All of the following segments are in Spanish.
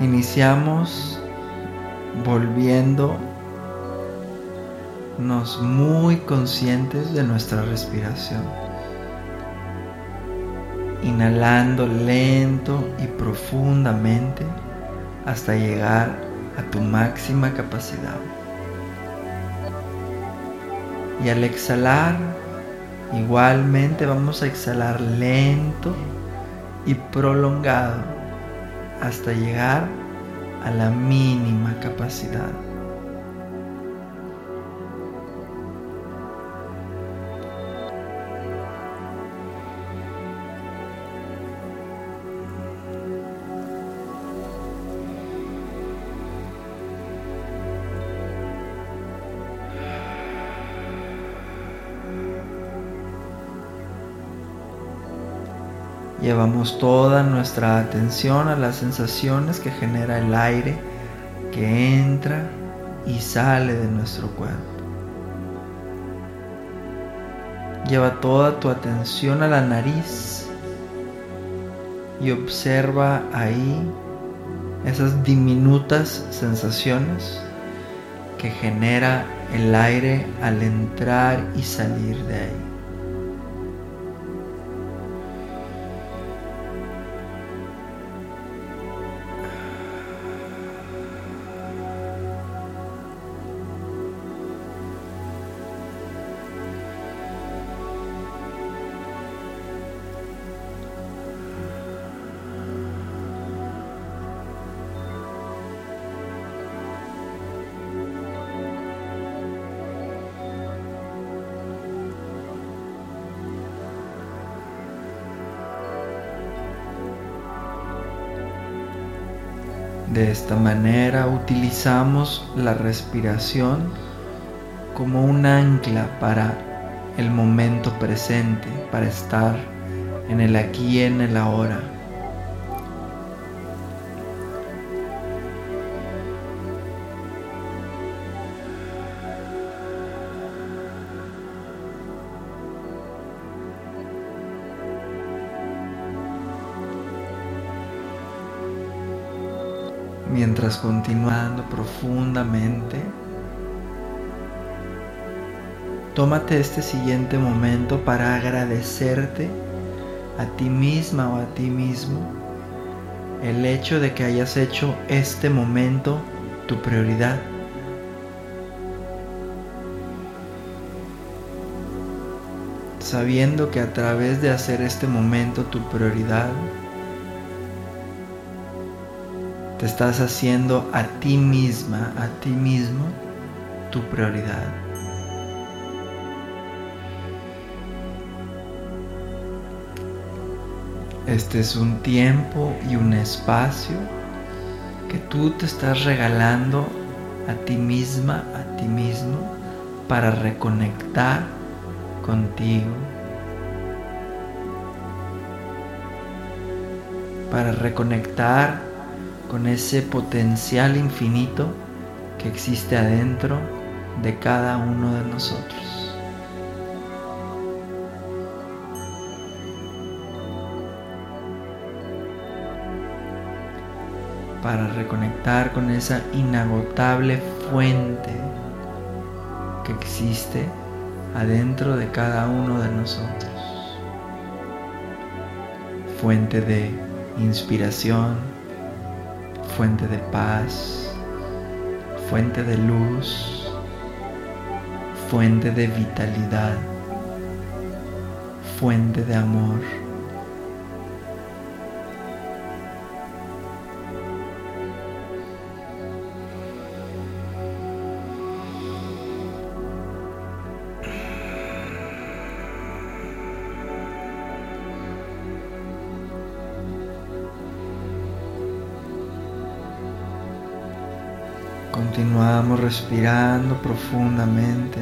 Iniciamos volviéndonos muy conscientes de nuestra respiración. Inhalando lento y profundamente hasta llegar a tu máxima capacidad. Y al exhalar, igualmente vamos a exhalar lento y prolongado hasta llegar a la mínima capacidad. Toda nuestra atención a las sensaciones que genera el aire que entra y sale de nuestro cuerpo. Lleva toda tu atención a la nariz y observa ahí esas diminutas sensaciones que genera el aire al entrar y salir de ahí. De esta manera utilizamos la respiración como un ancla para el momento presente, para estar en el aquí y en el ahora. Mientras continuando profundamente, tómate este siguiente momento para agradecerte a ti misma o a ti mismo el hecho de que hayas hecho este momento tu prioridad. Sabiendo que a través de hacer este momento tu prioridad, te estás haciendo a ti misma, a ti mismo, tu prioridad. Este es un tiempo y un espacio que tú te estás regalando a ti misma, a ti mismo, para reconectar contigo, para reconectar con ese potencial infinito que existe adentro de cada uno de nosotros. Para reconectar con esa inagotable fuente que existe adentro de cada uno de nosotros. Fuente de inspiración, fuente de paz, fuente de luz, fuente de vitalidad, fuente de amor. Continuamos respirando profundamente.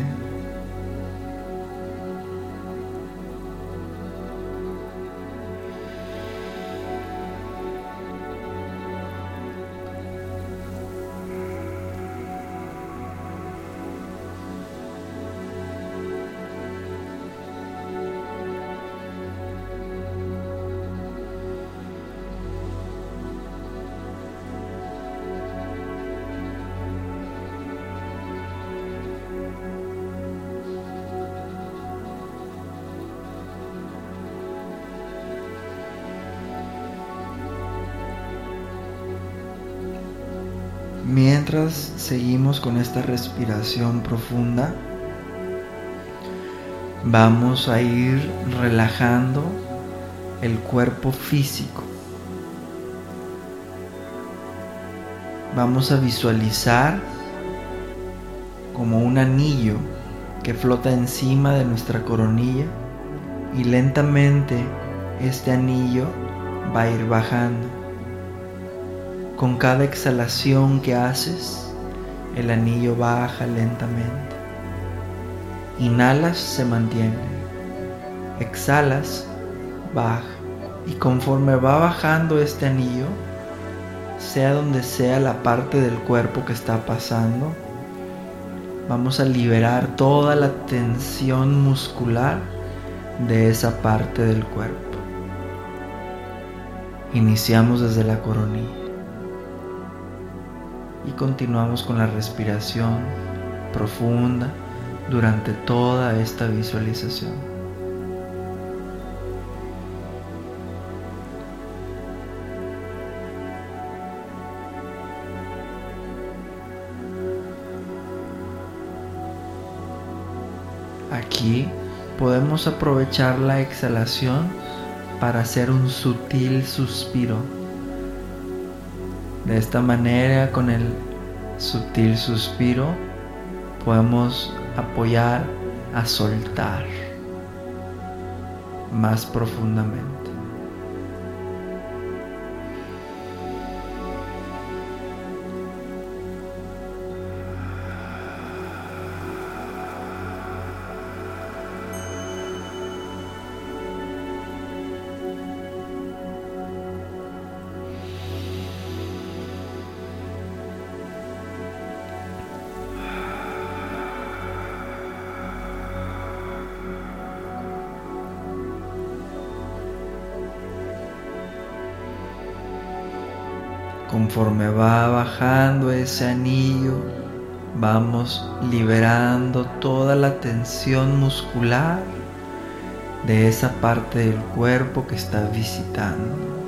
Mientras seguimos con esta respiración profunda, vamos a ir relajando el cuerpo físico. Vamos a visualizar como un anillo que flota encima de nuestra coronilla y lentamente este anillo va a ir bajando. Con cada exhalación que haces, el anillo baja lentamente. Inhalas, se mantiene. Exhalas, baja. Y conforme va bajando este anillo, sea donde sea la parte del cuerpo que está pasando, vamos a liberar toda la tensión muscular de esa parte del cuerpo. Iniciamos desde la coronilla y continuamos con la respiración profunda durante toda esta visualización. Aquí podemos aprovechar la exhalación para hacer un sutil suspiro. De esta manera, con el sutil suspiro, podemos apoyar a soltar más profundamente. Conforme va bajando ese anillo, vamos liberando toda la tensión muscular de esa parte del cuerpo que está visitando.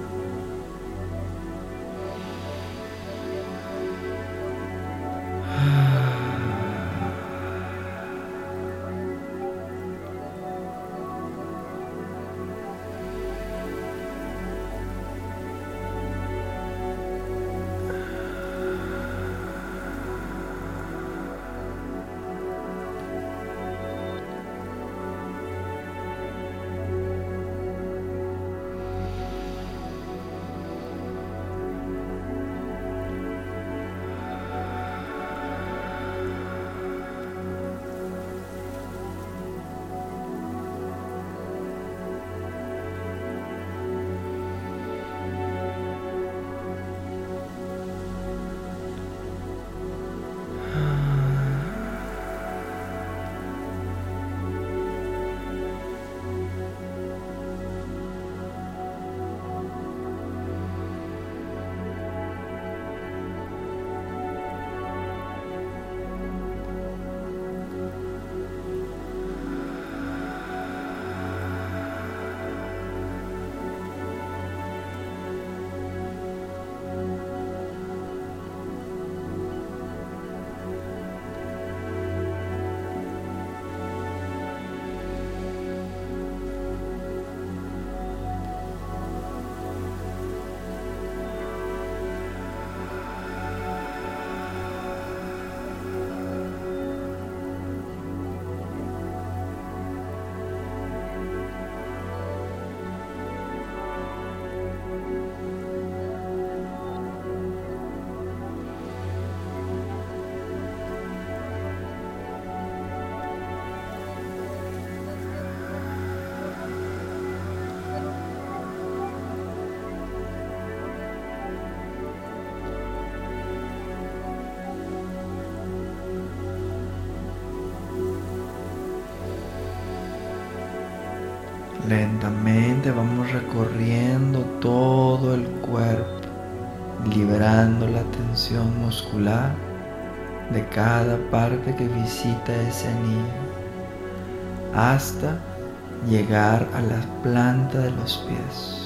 Lentamente vamos recorriendo todo el cuerpo, liberando la tensión muscular de cada parte que visita ese anillo, hasta llegar a la planta de los pies.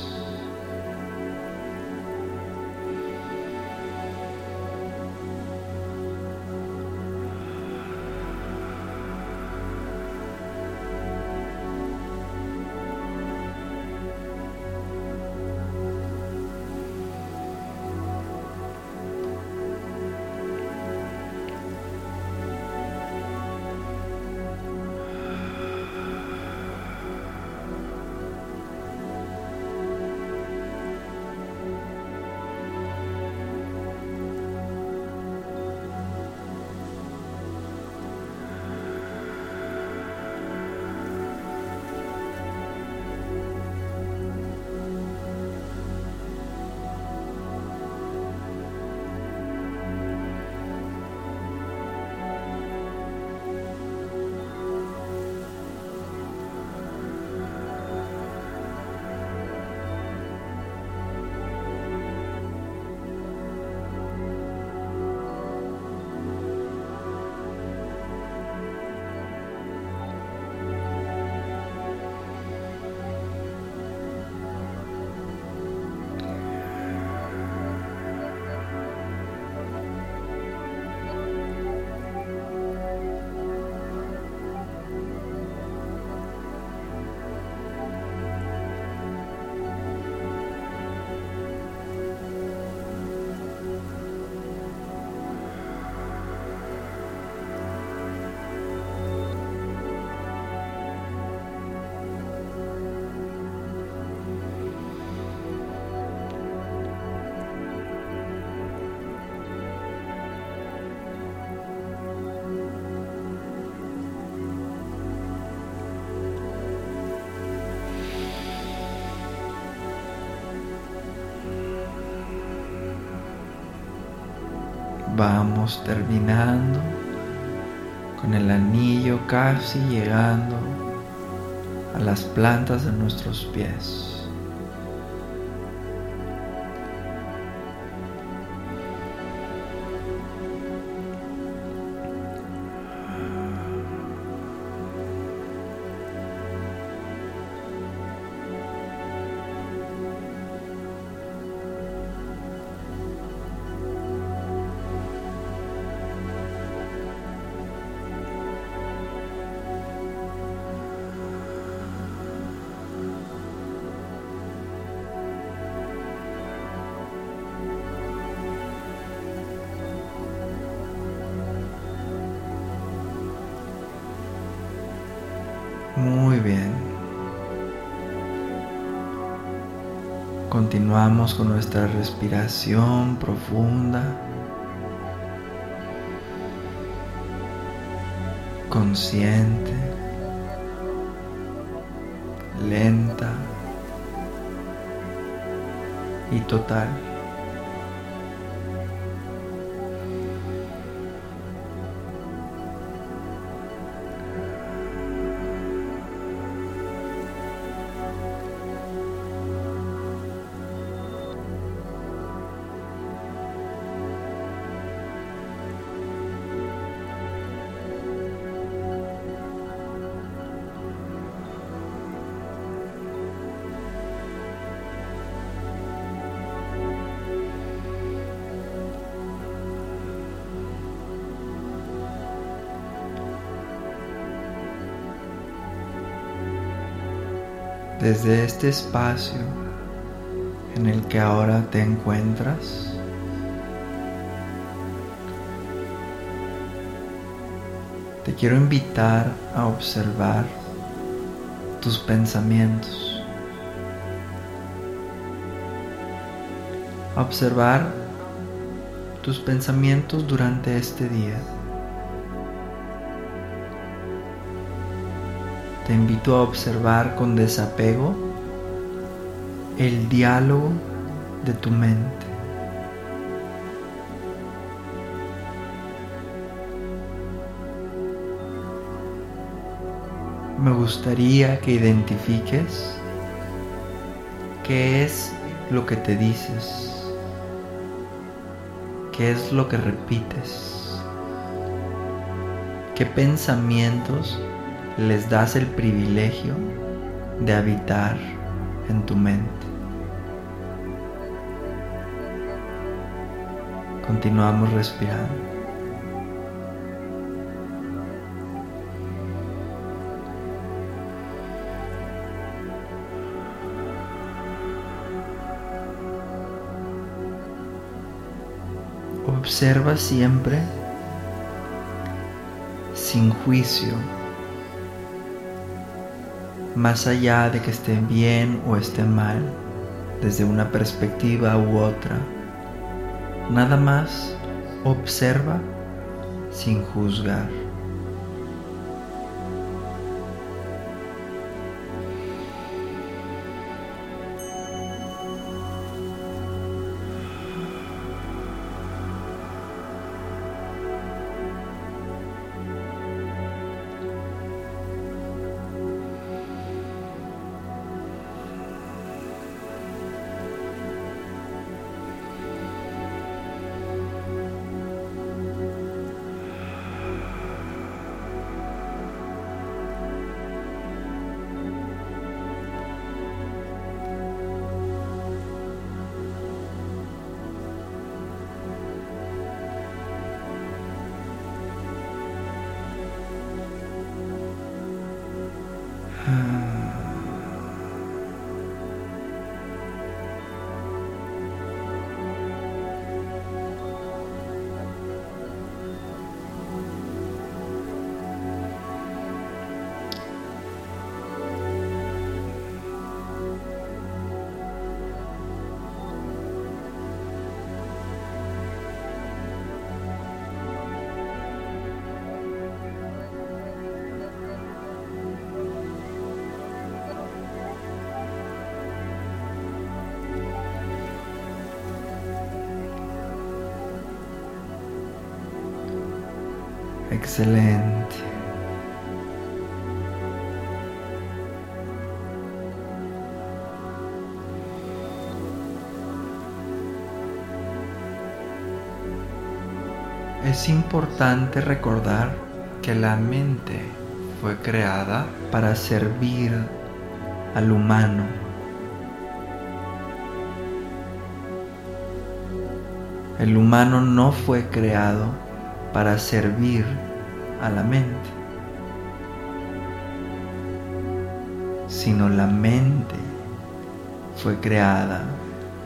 Vamos terminando con el anillo casi llegando a las plantas de nuestros pies. Continuamos con nuestra respiración profunda, consciente, lenta. Y total. Desde este espacio en el que ahora te encuentras, te quiero invitar a observar tus pensamientos, a observar tus pensamientos durante este día. Te invito a observar con desapego el diálogo de tu mente. Me gustaría que identifiques qué es lo que te dices, qué es lo que repites, qué pensamientos les das el privilegio de habitar en tu mente. Continuamos respirando. Observa siempre sin juicio más allá de que estén bien o estén mal, desde una perspectiva u otra. Nada más observa sin juzgar. Excelente. Es importante recordar que la mente fue creada para servir al humano. El humano no fue creado para servir a la mente, sino la mente fue creada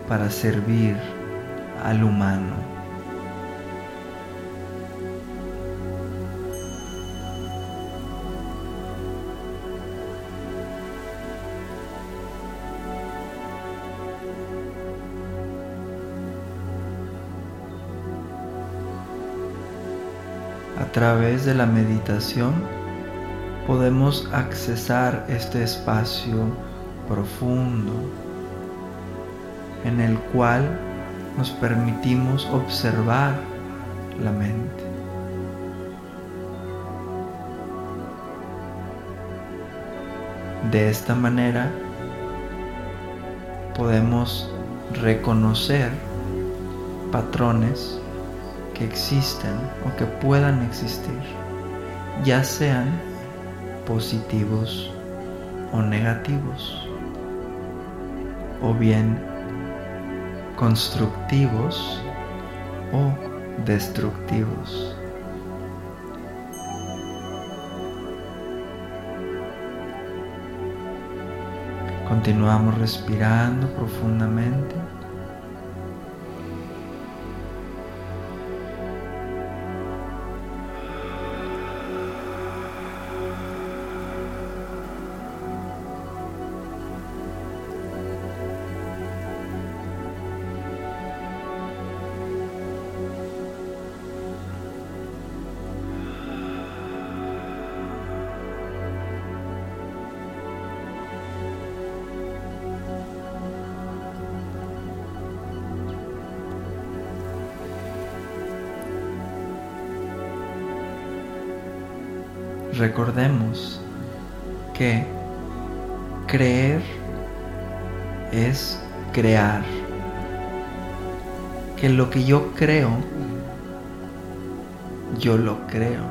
para servir al humano. Través de la meditación podemos accesar este espacio profundo en el cual nos permitimos observar la mente. De esta manera podemos reconocer patrones que existen o que puedan existir, ya sean positivos o negativos, o bien constructivos o destructivos. Continuamos respirando profundamente. Yo creo, yo lo creo.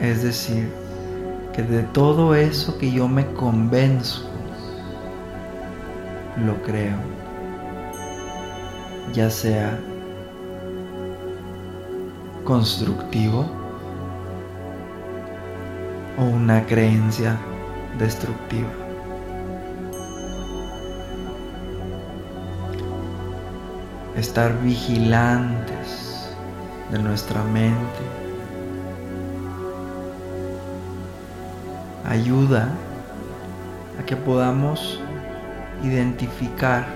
Es decir, que de todo eso que yo me convenzo, lo creo. Ya sea constructivo o una creencia destructiva. Estar vigilantes de nuestra mente. Ayuda a que podamos identificar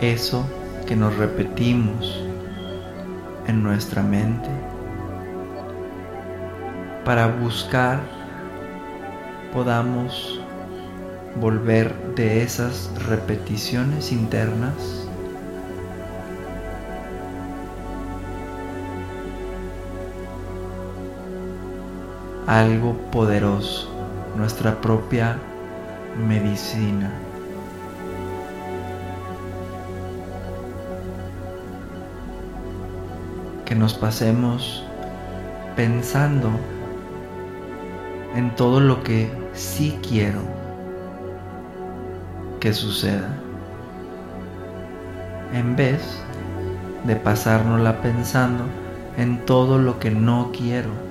eso que nos repetimos en nuestra mente para buscar podamos volver de esas repeticiones internas algo poderoso, nuestra propia medicina. que nos pasemos pensando en todo lo que sí quiero que suceda, en vez de pasárnosla pensando en todo lo que no quiero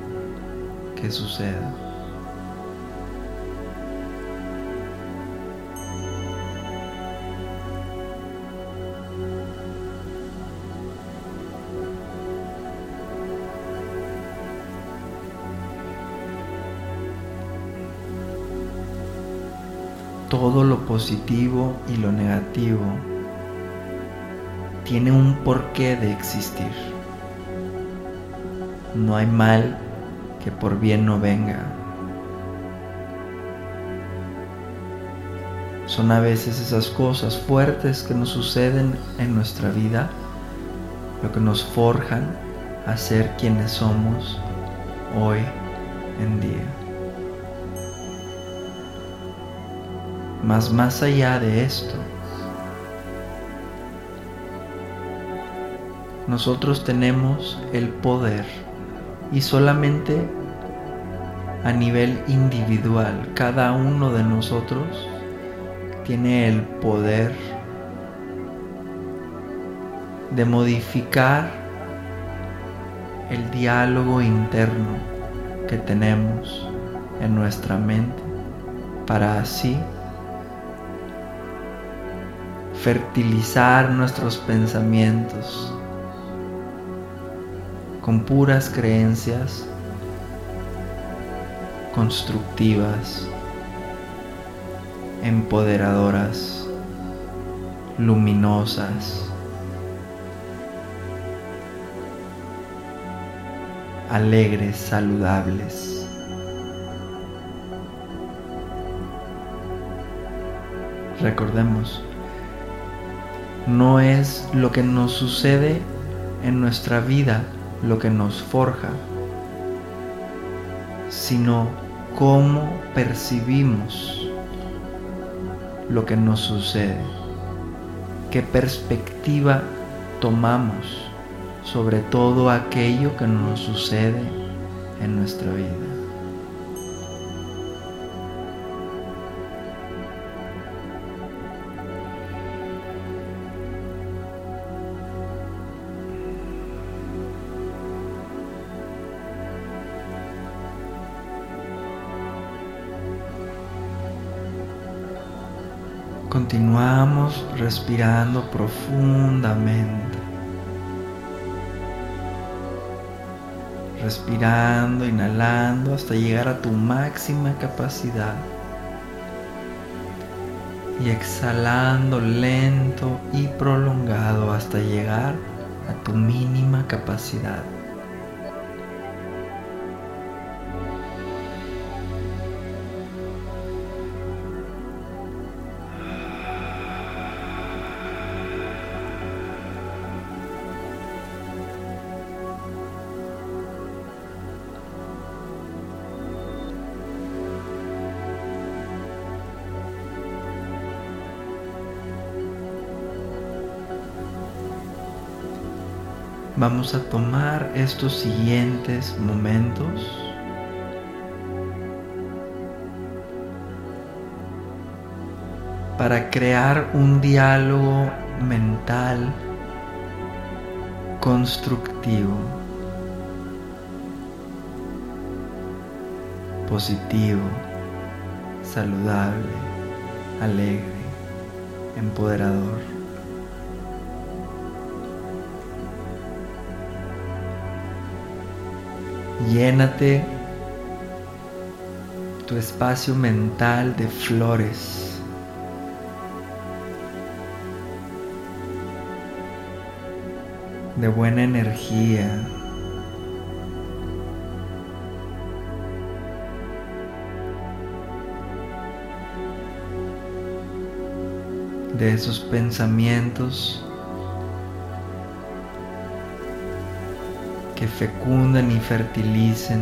que suceda. todo lo positivo y lo negativo tiene un porqué de existir. No hay mal que por bien no venga. Son a veces esas cosas fuertes que nos suceden en nuestra vida lo que nos forjan a ser quienes somos hoy en día. Mas más allá de esto, nosotros tenemos el poder y solamente a nivel individual, cada uno de nosotros tiene el poder de modificar el diálogo interno que tenemos en nuestra mente para así fertilizar nuestros pensamientos con puras creencias constructivas, empoderadoras, luminosas, alegres, saludables. Recordemos, no es lo que nos sucede en nuestra vida lo que nos forja, sino cómo percibimos lo que nos sucede, qué perspectiva tomamos sobre todo aquello que nos sucede en nuestra vida. Continuamos respirando profundamente. Respirando, inhalando hasta llegar a tu máxima capacidad. Y exhalando lento y prolongado hasta llegar a tu mínima capacidad. Vamos a tomar estos siguientes momentos para crear un diálogo mental constructivo, positivo, saludable, alegre, empoderador. Llénate tu espacio mental de flores. de buena energía. de esos pensamientos que fecunden y fertilicen.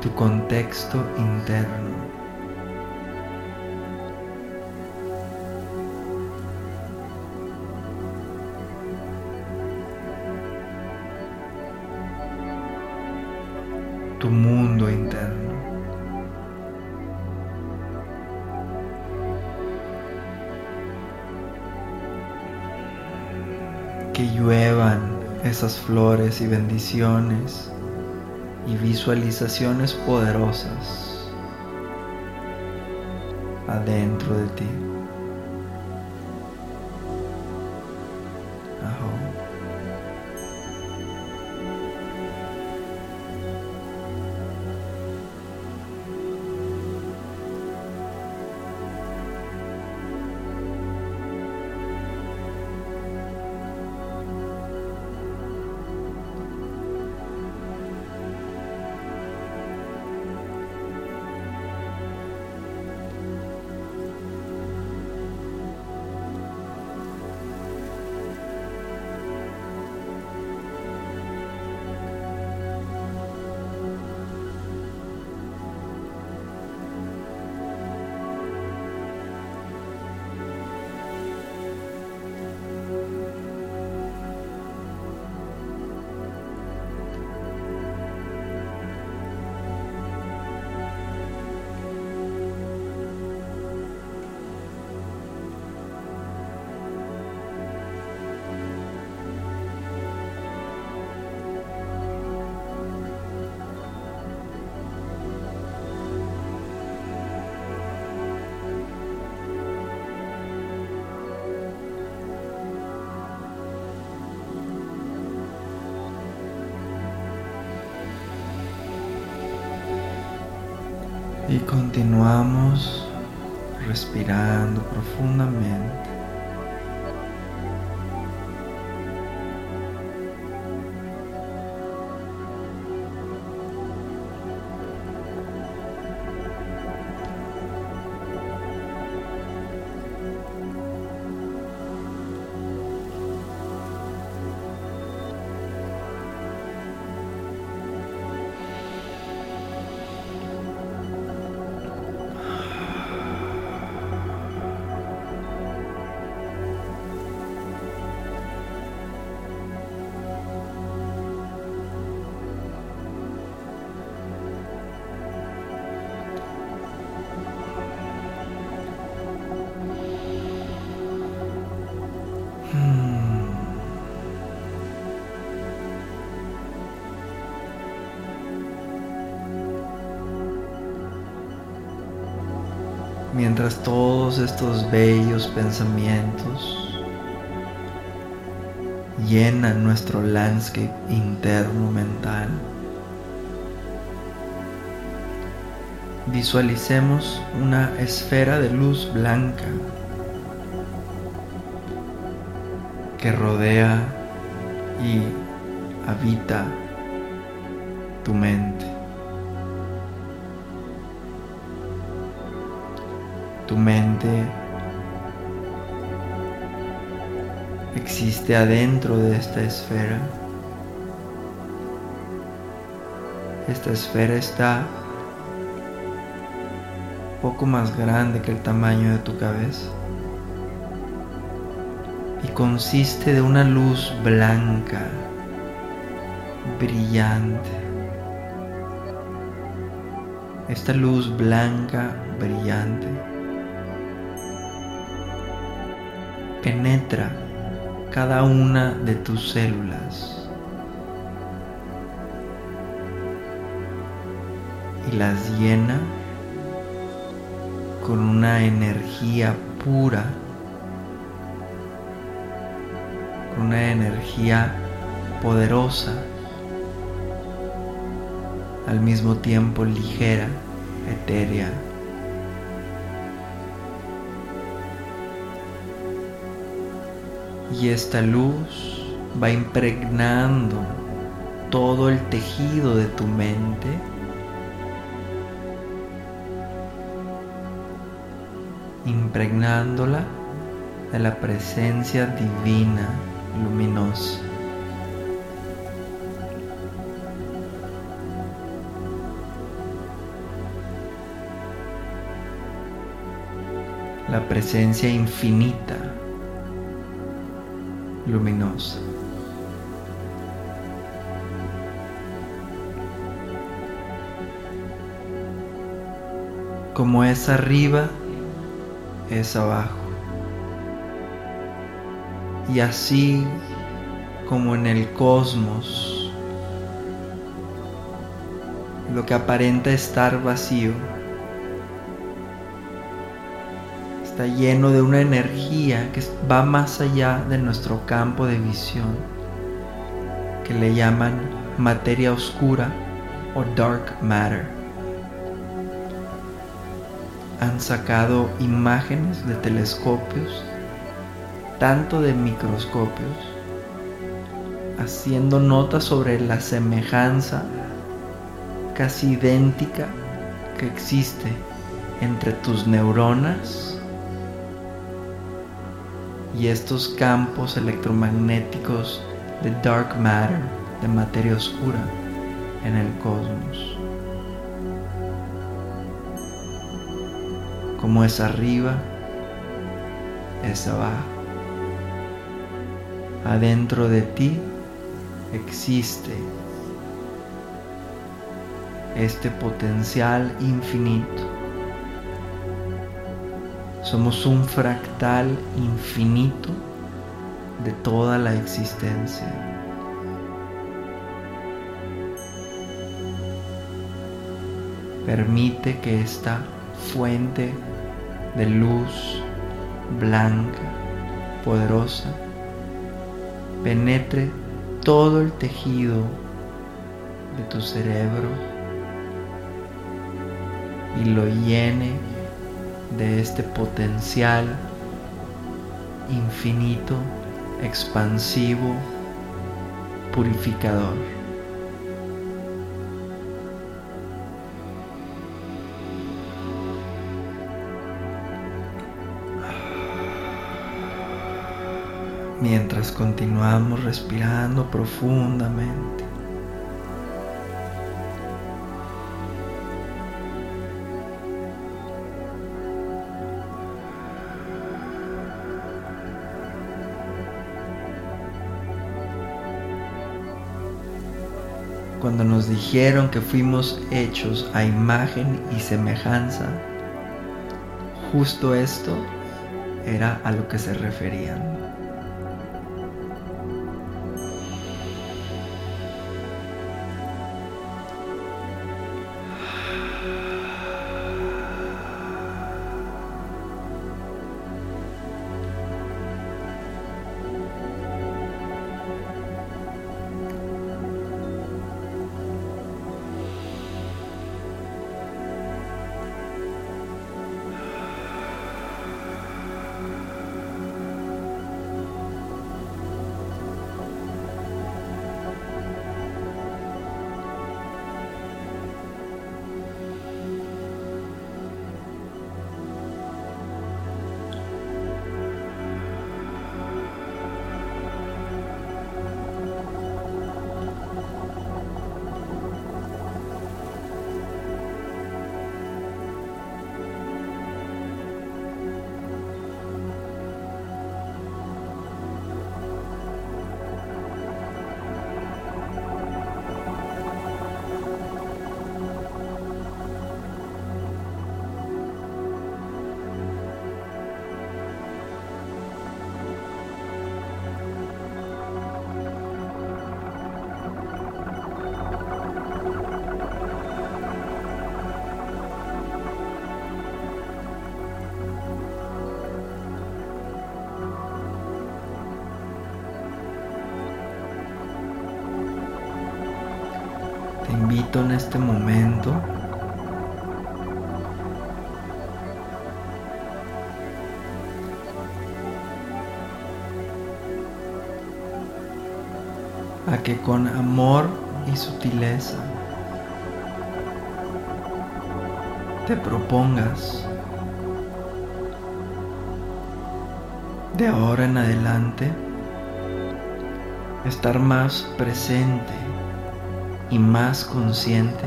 tu contexto interno. Tu mundo esas flores y bendiciones y visualizaciones poderosas adentro de ti. Continuamos respirando profundamente. Mientras todos estos bellos pensamientos llenan nuestro landscape interno mental. Visualicemos una esfera de luz blanca que rodea y habita tu mente. Tu mente existe adentro de esta esfera. Esta esfera está poco más grande que el tamaño de tu cabeza y consiste de una luz blanca, brillante. Esta luz blanca, brillante penetra cada una de tus células y las llena con una energía pura, con una energía poderosa, al mismo tiempo ligera, etérea. Y esta luz va impregnando todo el tejido de tu mente. impregnándola de la presencia divina luminosa. La presencia infinita luminosa. Como es arriba, es abajo. Y así como en el cosmos, lo que aparenta estar vacío, está lleno de una energía que va más allá de nuestro campo de visión, que le llaman materia oscura o dark matter. Han sacado imágenes de telescopios, tanto de microscopios, haciendo notas sobre la semejanza casi idéntica que existe entre tus neuronas y estos campos electromagnéticos de dark matter, de materia oscura en el cosmos. Como es arriba, es abajo. Adentro de ti existe este potencial infinito somos un fractal infinito de toda la existencia. Permite que esta fuente de luz blanca, poderosa, penetre todo el tejido de tu cerebro y lo llene de este potencial infinito, expansivo, purificador. Mientras continuamos respirando profundamente. Dijeron que fuimos hechos a imagen y semejanza, justo esto era a lo que se referían. En este momento. A que con amor y sutileza te propongas de ahora en adelante estar más presente y más consciente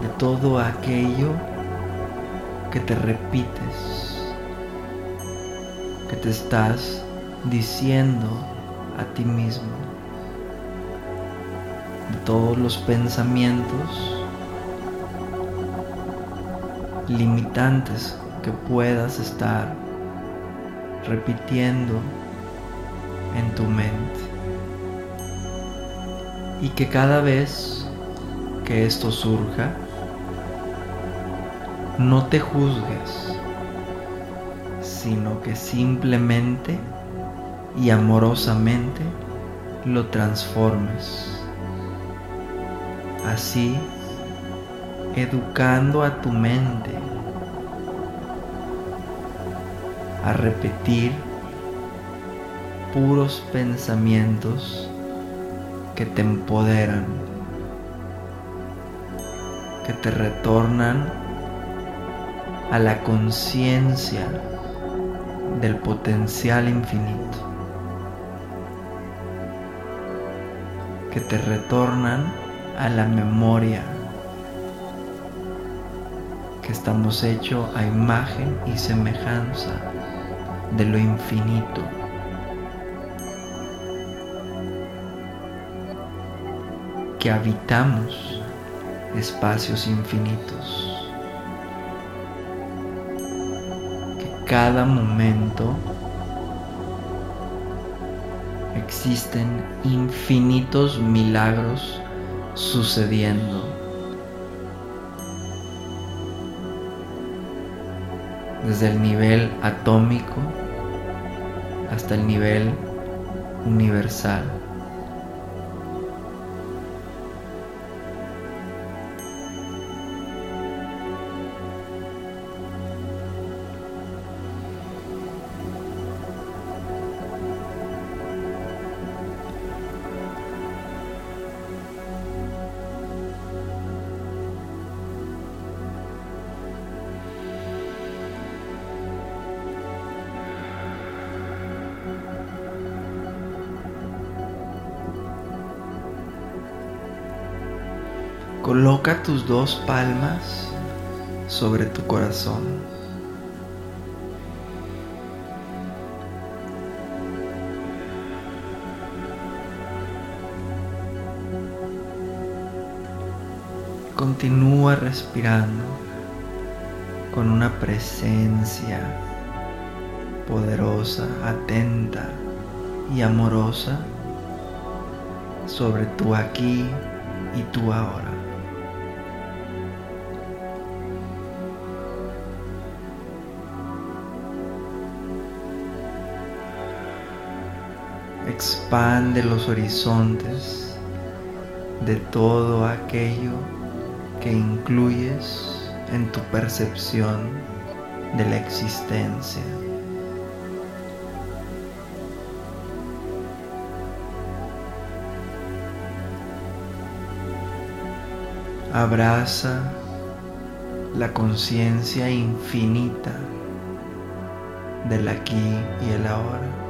de todo aquello que te repites, que te estás diciendo a ti mismo, de todos los pensamientos limitantes que puedas estar repitiendo en tu mente y que cada vez que esto surja, no te juzgues, sino que simplemente y amorosamente lo transformes. Así, educando a tu mente a repetir puros pensamientos que te empoderan, que te retornan a la conciencia del potencial infinito, que te retornan a la memoria que estamos hechos a imagen y semejanza de lo infinito. Que habitamos espacios infinitos, que cada momento existen infinitos milagros sucediendo. Desde el nivel atómico hasta el nivel universal. Tus dos palmas sobre tu corazón. Continúa respirando con una presencia poderosa, atenta y amorosa sobre tu aquí y tu ahora. Expande los horizontes de todo aquello que incluyes en tu percepción de la existencia. Abraza la conciencia infinita del aquí y el ahora.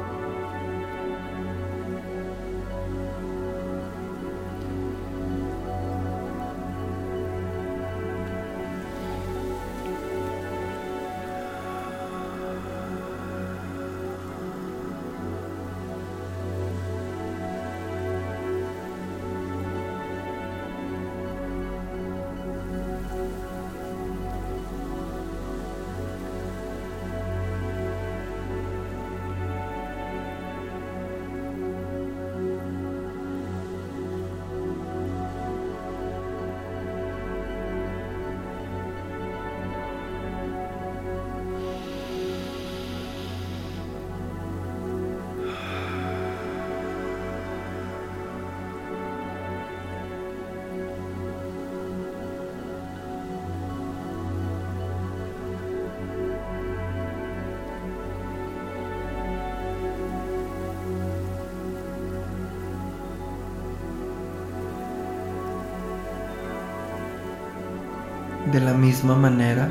Misma manera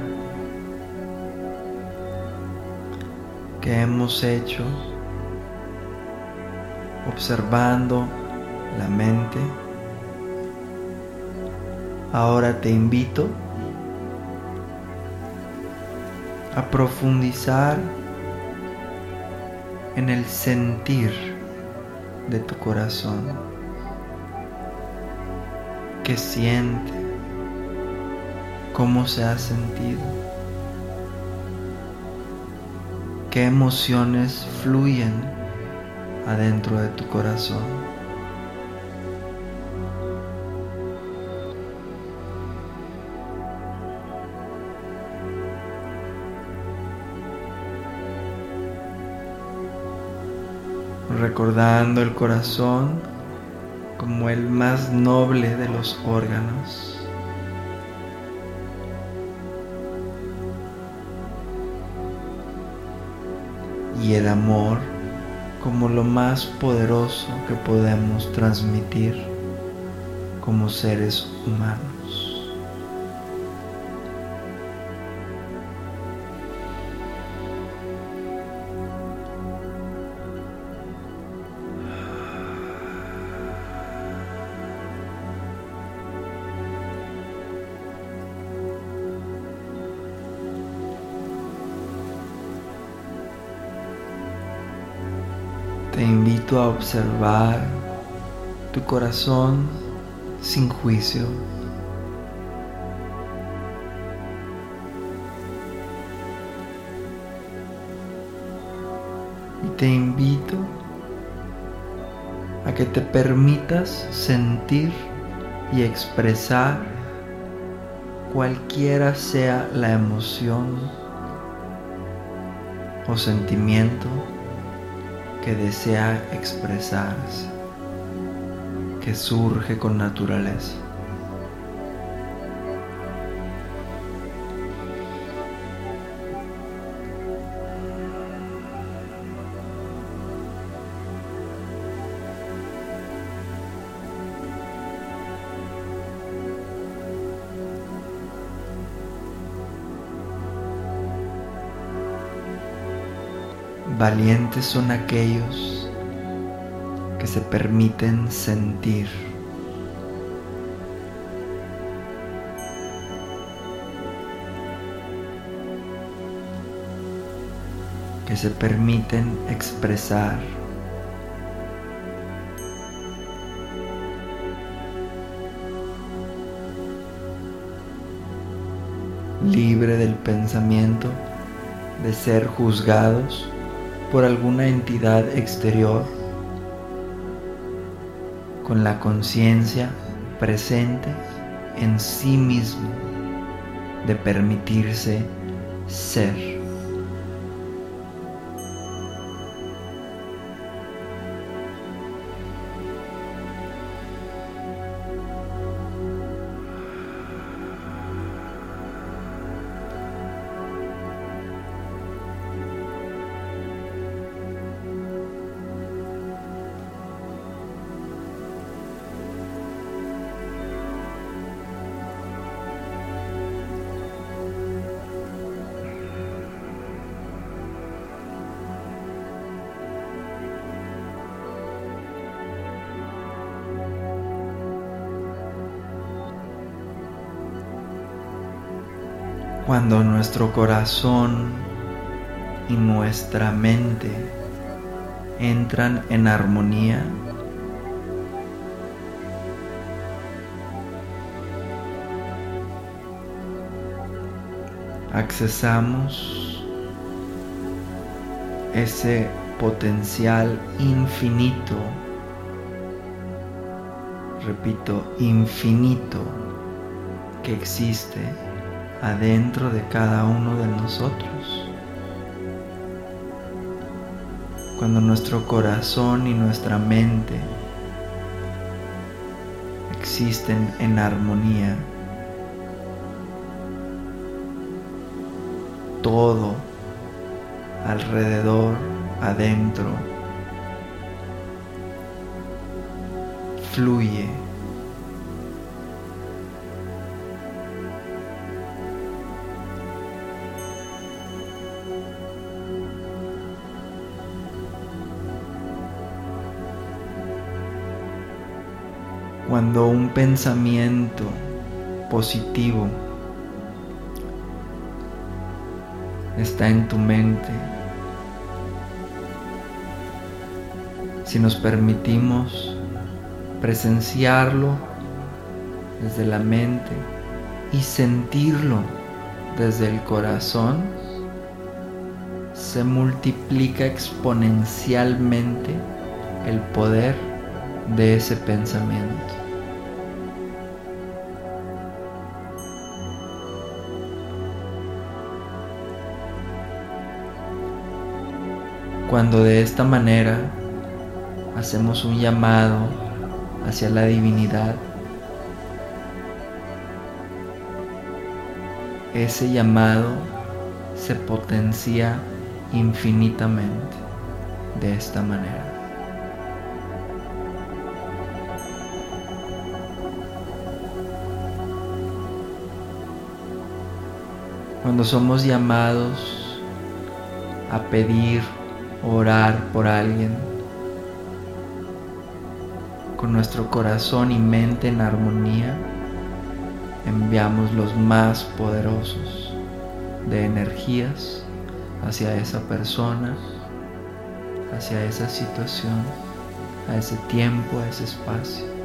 que hemos hecho observando la mente, ahora te invito a profundizar en el sentir de tu corazón. Que siente cómo se ha sentido, qué emociones fluyen adentro de tu corazón. recordando el corazón como el más noble de los órganos. Y el amor como lo más poderoso que podemos transmitir como seres humanos. A observar tu corazón sin juicio. Y te invito a que te permitas sentir y expresar cualquiera sea la emoción o sentimiento que desea expresarse, que surge con naturaleza. Valientes son aquellos que se permiten sentir. que se permiten expresar libre del pensamiento de ser juzgados por alguna entidad exterior, con la conciencia presente en sí mismo de permitirse ser. Cuando nuestro corazón y nuestra mente entran en armonía, accesamos ese potencial infinito, repito, infinito que existe adentro de cada uno de nosotros. Cuando nuestro corazón y nuestra mente existen en armonía, todo alrededor, adentro, fluye cuando un pensamiento positivo está en tu mente, si nos permitimos presenciarlo desde la mente y sentirlo desde el corazón, se multiplica exponencialmente el poder de ese pensamiento. Cuando de esta manera hacemos un llamado hacia la divinidad, ese llamado se potencia infinitamente de esta manera. Cuando somos llamados a pedir orar por alguien con nuestro corazón y mente en armonía, enviamos los más poderosos de energías hacia esa persona, hacia esa situación, a ese tiempo, a ese espacio.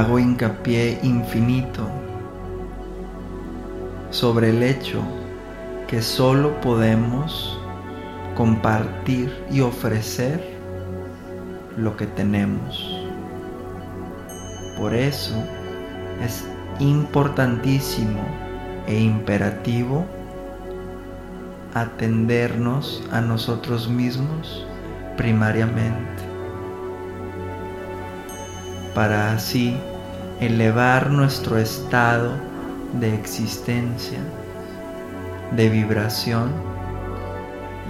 Hago hincapié infinito sobre el hecho que solo podemos compartir y ofrecer lo que tenemos. Por eso es importantísimo e imperativo atendernos a nosotros mismos primariamente para así elevar nuestro estado de existencia, de vibración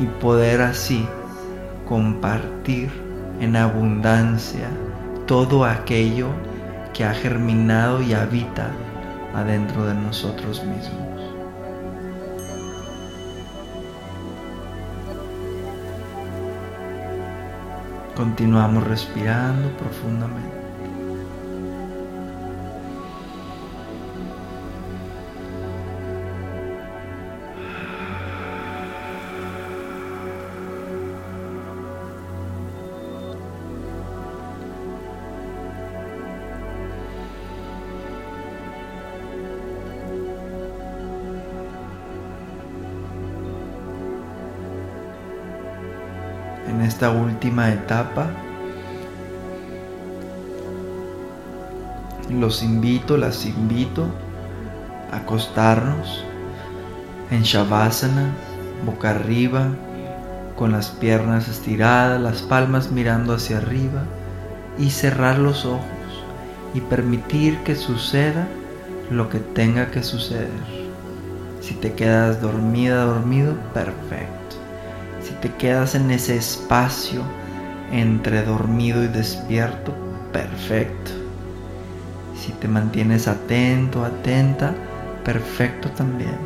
y poder así compartir en abundancia todo aquello que ha germinado y habita adentro de nosotros mismos. Continuamos respirando profundamente. Esta última etapa. Los invito, las invito a acostarnos en Shavasana, boca arriba, con las piernas estiradas, las palmas mirando hacia arriba y cerrar los ojos y permitir que suceda lo que tenga que suceder. Si te quedas dormida, dormido, perfecto te quedas en ese espacio entre dormido y despierto, perfecto. Si te mantienes atento, atenta, perfecto también.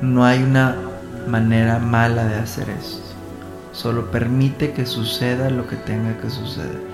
No hay una manera mala de hacer esto. Solo permite que suceda lo que tenga que suceder.